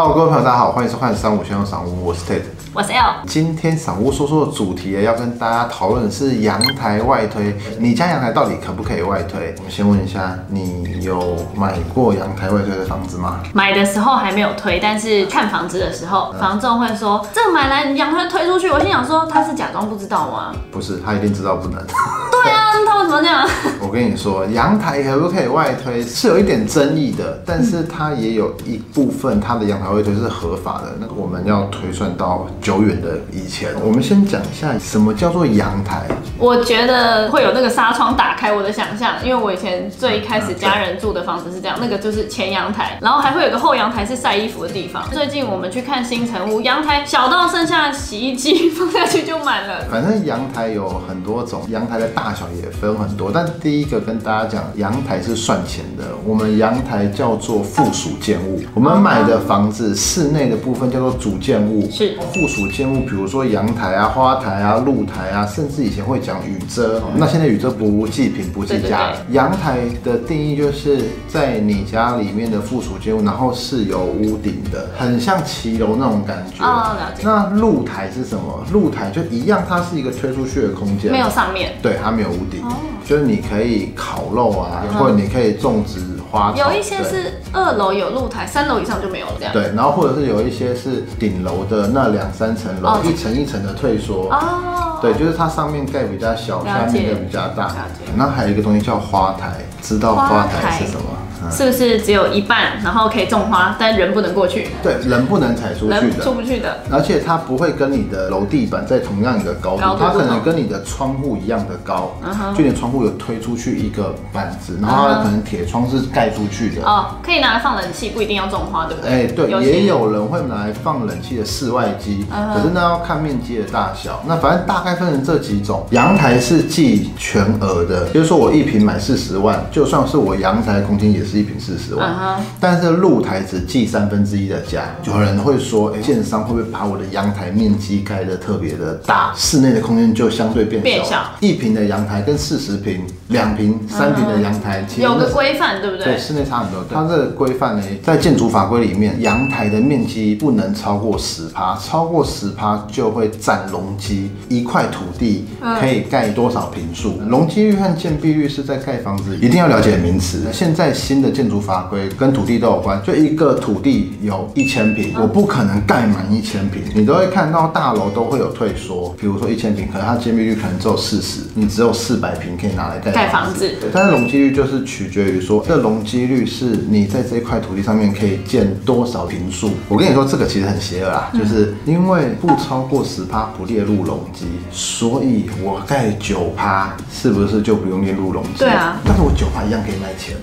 Hello，各位朋友，大家好，欢迎收看三五先生赏屋，我是 Ted。我是 L，今天赏屋说说的主题要跟大家讨论的是阳台外推。你家阳台到底可不可以外推？我们先问一下，你有买过阳台外推的房子吗？买的时候还没有推，但是看房子的时候，房仲会说这个买来阳台推出去。我心想说他是假装不知道吗？不是，他一定知道不能。对啊，他为什么这样？我跟你说，阳台可不可以外推是有一点争议的，但是它也有一部分它的阳台外推是合法的。那我们要推算到久远的以前，我们先讲一下什么叫做阳台。我觉得会有那个纱窗打开我的想象，因为我以前最一开始家人住的房子是这样，那个就是前阳台，然后还会有个后阳台是晒衣服的地方。最近我们去看新城屋，阳台小到剩下洗衣机 放下去就满了。反正阳台有很多种，阳台的大小也分很多。但第一个跟大家讲，阳台是算钱的。我们阳台叫做附属建物，我们买的房子室内的部分叫做主建物，是附属建物，比如说阳台啊、花台啊、露台啊，甚至以前会讲雨遮。那现在雨遮不计品不计价了。阳台的定义就是在你家里面的附属建物，然后是有屋顶的，很像骑楼那种感觉。哦，了解。那露台是什么？露台就一样，它是一个推出去的空间，没有上面。对，它没有屋顶，就是你可以烤肉啊，或者你可以种植花草。有一些是二楼有露台，三楼以上就没有了这样。对，然后或者是有一些是顶楼的那两三层楼，哦一层一层的退缩。哦，对，就是它上面盖比较小，下面盖比较大。那还有一个东西叫花台，知道花台是什么？嗯是不是只有一半，然后可以种花，但人不能过去，对，人不能踩出去人的。出不去的？而且它不会跟你的楼地板在同样一个高度，高度它可能跟你的窗户一样的高就你窗户有推出去一个板子，然后它可能铁窗是盖出去的。哦，可以拿来放冷气，不一定要种花，对不对？哎，对，有也有人会拿来放冷气的室外机，可是那要看面积的大小。那反正大概分成这几种。阳台是计全额的，比如说我一平买四十万，就算是我阳台空间也是一平四十万。但是露台只计三分之一的价，有人会说，哎、建商会不会把我的阳台面积盖得特别的大，室内的空间就相对变小？变小一平的阳台跟四十平、两平、三平的阳台，其实有个规范，对不对，对？室内差很多。它这个规范呢，在建筑法规里面，阳台的面积不能超过十趴，超过十趴就会占容积。一块土地可以盖多少平数？容积率和建蔽率是在盖房子一定要了解的名词。现在新的建筑法规跟土地都有关，就一个土地有一千平，我不可能盖满一千平。你都会看到大楼都会有退缩，比如说一千平，可能它建蔽率可能只有四十，你只有四百平可以拿来盖盖房子对但是容积率就是取决于说，这容积率是你在这块土地上面可以建多少平数。我跟你说，这个其实很邪恶啊，就是因为不超过十趴不列入容积，所以我盖九趴，是不是就不用列入容积？对啊但是我九趴一样可以卖钱。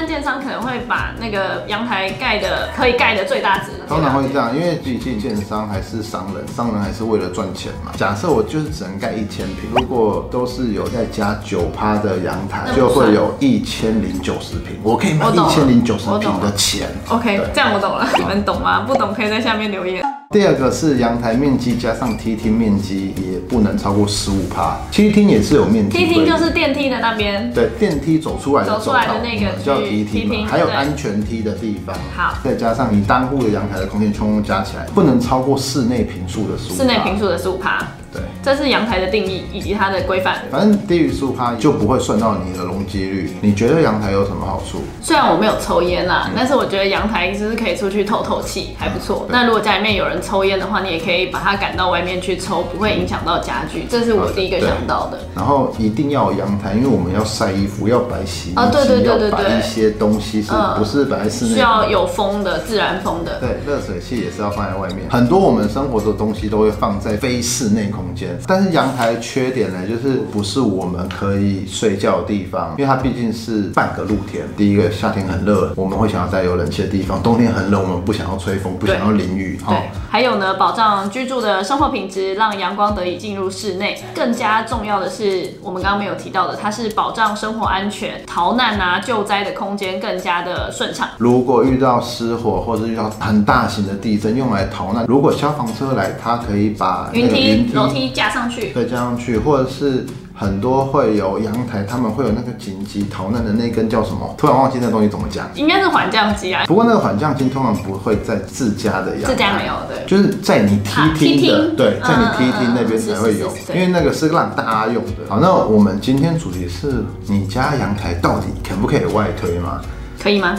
般建商可能会把那个阳台盖的可以盖的最大值，通常会这样，因为毕竟建商还是商人，商人还是为了赚钱嘛。假设我就是只能盖一千平，如果都是有再加九趴的阳台，就会有一千零九十平，我可以卖一千零九十平的钱。OK，这样我懂了，你们懂吗？不懂可以在下面留言。第二个是阳台面积加上梯厅面积也不能超过十五趴，梯厅也是有面积梯厅就是电梯的那边，对电梯走出来的走出来的那个嗯叫梯厅还有安全梯的地方。好。再加上你单户的阳台的空间全部加起来，不能超过室内平数的十五。室内平数的十五趴，对。这是阳台的定义以及它的规范。反正低于十五趴就不会算到你的容积率。你觉得阳台有什么好处？虽然我没有抽烟啦，但是我觉得阳台就是可以出去透透气，还不错。那如果家里面有人抽烟的话，你也可以把它赶到外面去抽，不会影响到家具。这是我第一个想到的。然后一定要有阳台，因为我们要晒衣服，要摆洗衣机，哦对对对对要摆对一些东西，是嗯不是摆在室内？需要有风的，自然风的。对，热水器也是要放在外面。很多我们生活的东西都会放在非室内空间，但是阳台缺点呢，就是不是我们可以睡觉的地方，因为它毕竟是半个露天。第一个夏天很热，我们会想要在有冷气的地方；冬天很冷，我们不想要吹风，不想要淋雨。哈对，还有呢，保障居住的生活品质，让阳光得以进入室内。更加重要的是，我们刚刚没有提到的，它是保障生活安全、逃难啊、救灾的空间更加的顺畅。如果遇到失火或者遇到很大型的地震，用来逃难，如果消防车来，它可以把云梯云梯楼梯架上去，对，加上去，或者是很多会有阳台，他们会有那个紧急逃难的那根叫什么？突然忘记那东西怎么讲。应该是缓降机啊，不过那个缓降机通常不会在自家的阳台，自家没有对。就是在你梯啊梯厅的，厅对，在你嗯梯厅那边才会有因为那个是让大家用的。好，那我们今天主题是你家阳台到底可不可以外推吗？可以吗？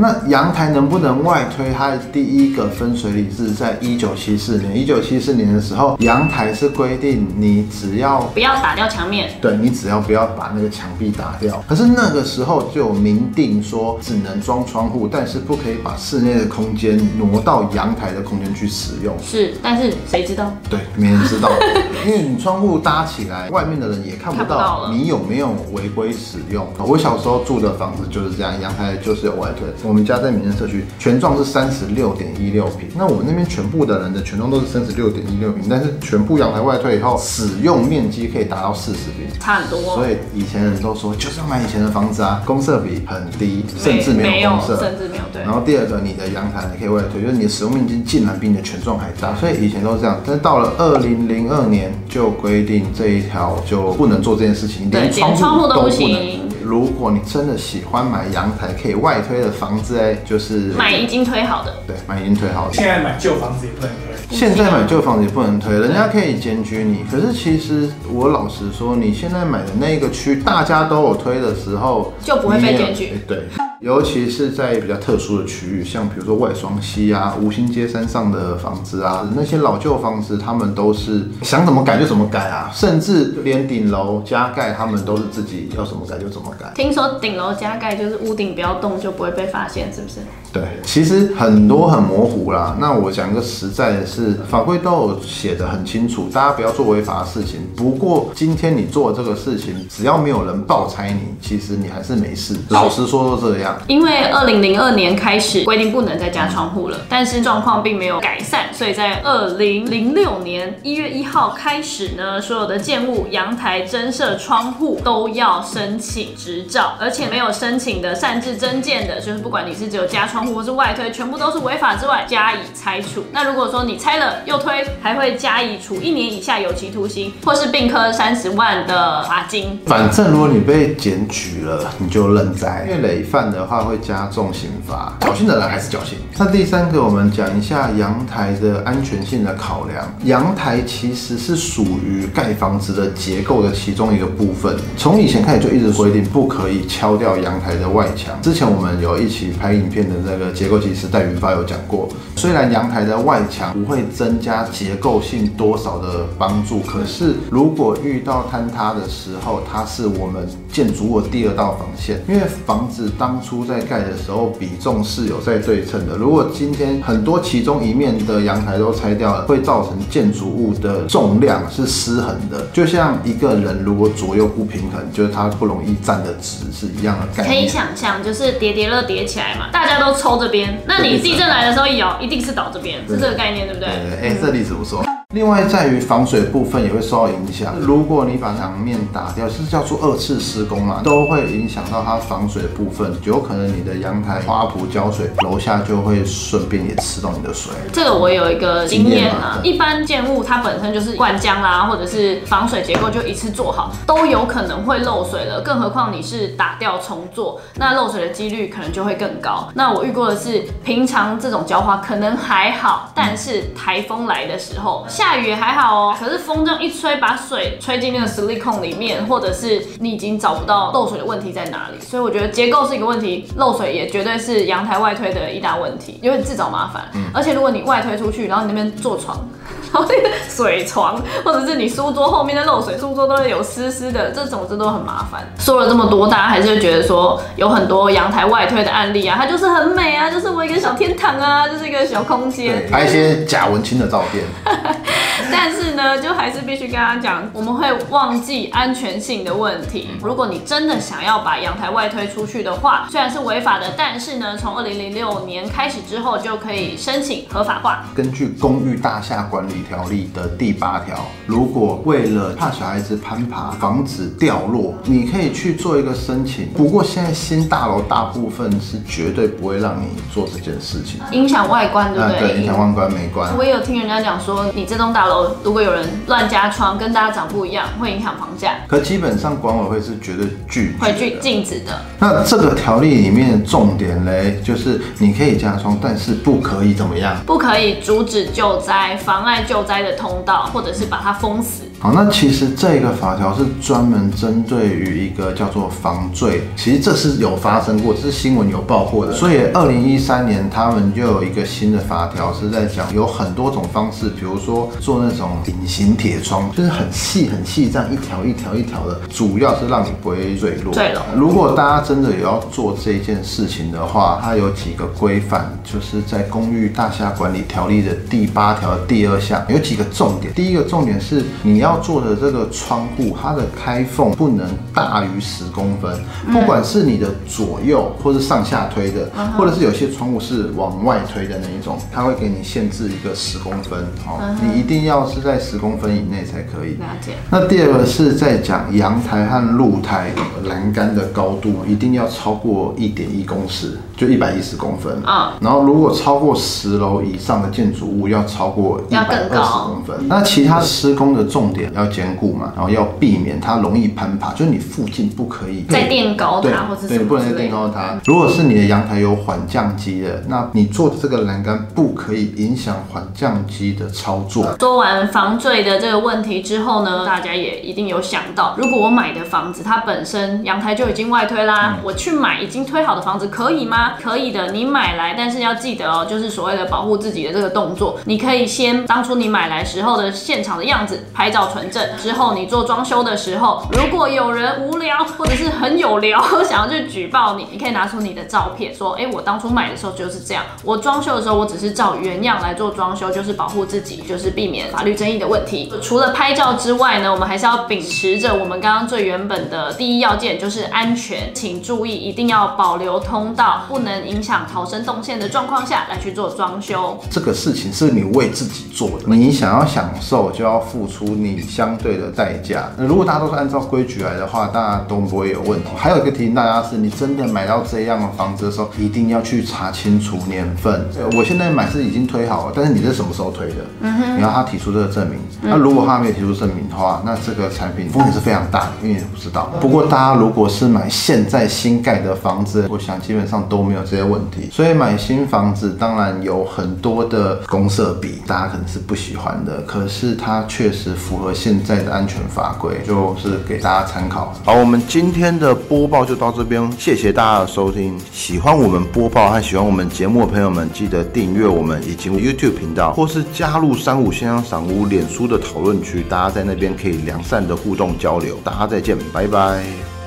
那阳台能不能外推？它的第一个分水岭是在一九七四年。一九七四年的时候，阳台是规定你只要不要打掉墙面，对你只要不要把那个墙壁打掉。可是那个时候就有明定说，只能装窗户，但是不可以把室内的空间挪到阳台的空间去使用。是，但是谁知道？对，没人知道，因为你窗户搭起来，外面的人也看不到你有没有违规使用。我小时候住的房子就是这样，阳台就是有外推。我们家在民生社区，全幢是三十六点一六平，那我们那边全部的人的全幢都是三十六点一六平，但是全部阳台外推以后，使用面积可以达到四十平。差很多，所以以前人都说就是要买以前的房子啊，公设比很低，甚至没没有公设。甚至没有对然。后第二个，你的阳台你可以外推，就是你的使用面积竟然比你的全幢还大，所以以前都是这样。但是到了二零零二年就规定这一条就不能做这件事情，对连连窗户都不行能。如果你真的喜欢买阳台可以外推的房子，哎，就是买已经推好的，对买已经推好的。现在买旧房子也不能推。现在买旧房子也不能推，人家可以检举你。可是其实我老实说，你现在买的那个区，大家都有推的时候，就不会被检举对，尤其是在比较特殊的区域，像比如说外双溪啊、吴兴街山上的房子啊，那些老旧房子，他们都是想怎么改就怎么改啊，甚至连顶楼加盖，他们都是自己要怎么改就怎么改。听说顶楼加盖就是屋顶不要动就不会被发现，是不是？对，其实很多很模糊啦。那我讲个实在的是，法规都有写的很清楚，大家不要做违法的事情。不过今天你做这个事情，只要没有人爆拆你，其实你还是没事。老实说都这样。因为二零零二年开始规定不能再加窗户了，但是状况并没有改善，所以在二零零六年一月一号开始呢，所有的建物阳台增设窗户都要申请执照，而且没有申请的擅自增建的，就是不管你是只有加窗户或是外推，全部都是违法之外加以拆除。那如果说你拆了又推，还会加以处一年以下有期徒刑，或是并科三十万的罚金。反正如果你被检举了，你就认栽，因为累犯的的话会加重刑罚，侥幸的人还是侥幸。那第三个，我们讲一下阳台的安全性的考量。阳台其实是属于盖房子的结构的其中一个部分，从以前开始就一直规定不可以敲掉阳台的外墙。之前我们有一起拍影片的那个结构技师戴云发有讲过，虽然阳台的外墙不会增加结构性多少的帮助，可是如果遇到坍塌的时候，它是我们建筑物第二道防线。因为房子当初在盖的时候比重是有在对称的，如果今天很多其中一面的阳台都拆掉了，会造成建筑物的重量是失衡的。就像一个人如果左右不平衡，就是他不容易站得直是一样的概可以。想象，就是叠叠乐叠起来嘛，大家都抽这边，那你地震来的时候一摇，一定是倒这边，是这个概念，对不对？对，哎、这例子不错。另外，在于防水部分也会受到影响。如果你把墙面打掉，是叫做二次施工嘛，都会影响到它防水的部分，有可能你的阳台花圃浇水，楼下就会顺便也吃到你的水。这个我有一个经验啊，一般建物它本身就是灌浆啦，或者是防水结构就一次做好，都有可能会漏水了，更何况你是打掉重做，那漏水的几率可能就会更高。那我遇过的是，平常这种浇花可能还好，但是台风来的时候，下雨也还好哦，可是风这样一吹，把水吹进那个实力孔里面，或者是你已经找不到漏水的问题在哪里，所以我觉得结构是一个问题，漏水也绝对是阳台外推的一大问题，因为自找麻烦。而且如果你外推出去，然后你那边坐床。然后那个水床，或者是你书桌后面的漏水，书桌都会有湿湿的，这种这都很麻烦。说了这么多，大家还是会觉得说有很多阳台外推的案例啊，它就是很美啊，就是我一个小天堂啊，就是一个小空间对，。拍一些假文青的照片。但是呢，就还是必须跟大家讲，我们会忘记安全性的问题。如果你真的想要把阳台外推出去的话，虽然是违法的，但是呢，从二零零六年开始之后就可以申请合法化。根据《公寓大厦管理理条例的第八条，如果为了怕小孩子攀爬，防止掉落，你可以去做一个申请。不过现在新大楼大部分是绝对不会让你做这件事情，影响外观，对不？对，影响外观美观。我也有听人家讲说，你这栋大楼如果有人乱加窗，跟大家长不一样，会影响房价，可基本上管委会是绝对拒绝会拒。禁止的。那这个条例里面的重点嘞，就是你可以加窗，但是不可以怎么样？不可以阻止救灾、妨碍救灾的通道，或者是把它封死。好，那其实这个法条是专门针对于一个叫做防坠，其实这是有发生过，这是新闻有报过的。所以二零一三年他们就有一个新的法条是在讲有很多种方式，比如说做那种隐形铁窗，就是很细很细这样一条一条一条的，主要是让你不会坠落。坠落如果大家真的有要做这件事情的话，它有几个规范，就是在《公寓大厦管理条例》的第八条的第二项有几个重点。第一个重点是你要做的这个窗户，它的开缝不能大于十公分，不管是你的左右或是上下推的，或者是有些窗户是往外推的那一种，它会给你限制一个十公分哦，你一定要是在十公分以内才可以。了解。那第二个是在讲阳台和露台栏杆的高度一定要超过一点一公尺，就一百一十公分。啊然后如果超过十楼以上的建筑物要超过一要百二十公分。那其他施工的重点要兼顾嘛，然后要避免它容易攀爬，就是你附近不可以再垫高它或是对，不能再。垫高它。如果是你的阳台有缓降机的，那你做的这个栏杆不可以影响缓降机的操作。说完防坠的这个问题之后呢，大家也一定有想到，如果我买的房子它本身阳台就已经外推啦，我去买已经推好的房子可以吗？可以的，你买来，但是要记得哦，就是所谓的保护自己的这个动作，你可以先当初你买来时候的现场的样子拍照存证，之后你做装修的时候，如果有人无聊或者是很有聊 想要去举报你，你可以拿出你的照片说，哎，我当初买的时候就是这样，我装修的时候我只是照原样来做装修，就是保护自己，就是避免法律争议的问题。除了拍照之外呢，我们还是要秉持着我们刚刚最原本的第一要件，就是安全，请注意一定要保留通道，不能影响逃生动线的状况下来去做装修。这个事情是你为自己做的，你想要享受就要付出你相对的代价。那如果大家都是按照规矩来的话，大家都不会有问题。还有一个提醒大家是，你真的买到这样的房子的时候，一定要去查清楚年份。呃我现在买是已经推好了，但是你是什么时候推的？嗯你要他提出这个证明。那如果他没有提出证明的话，那这个产品风险是非常大的，因为你不知道。不过大家如果是买现在新盖的房子，我想基本上都没有这些问题。所以买新房子当然有很多的公设比，大家可能是不喜欢的，可是它确实符和现在的安全法规，就是给大家参考。好，我们今天的播报就到这边，谢谢大家的收听。喜欢我们播报和喜欢我们节目的朋友们，记得订阅我们以及 YouTube 频道，或是加入三五先生赏屋脸书的讨论区，大家在那边可以良善的互动交流。大家再见，拜拜。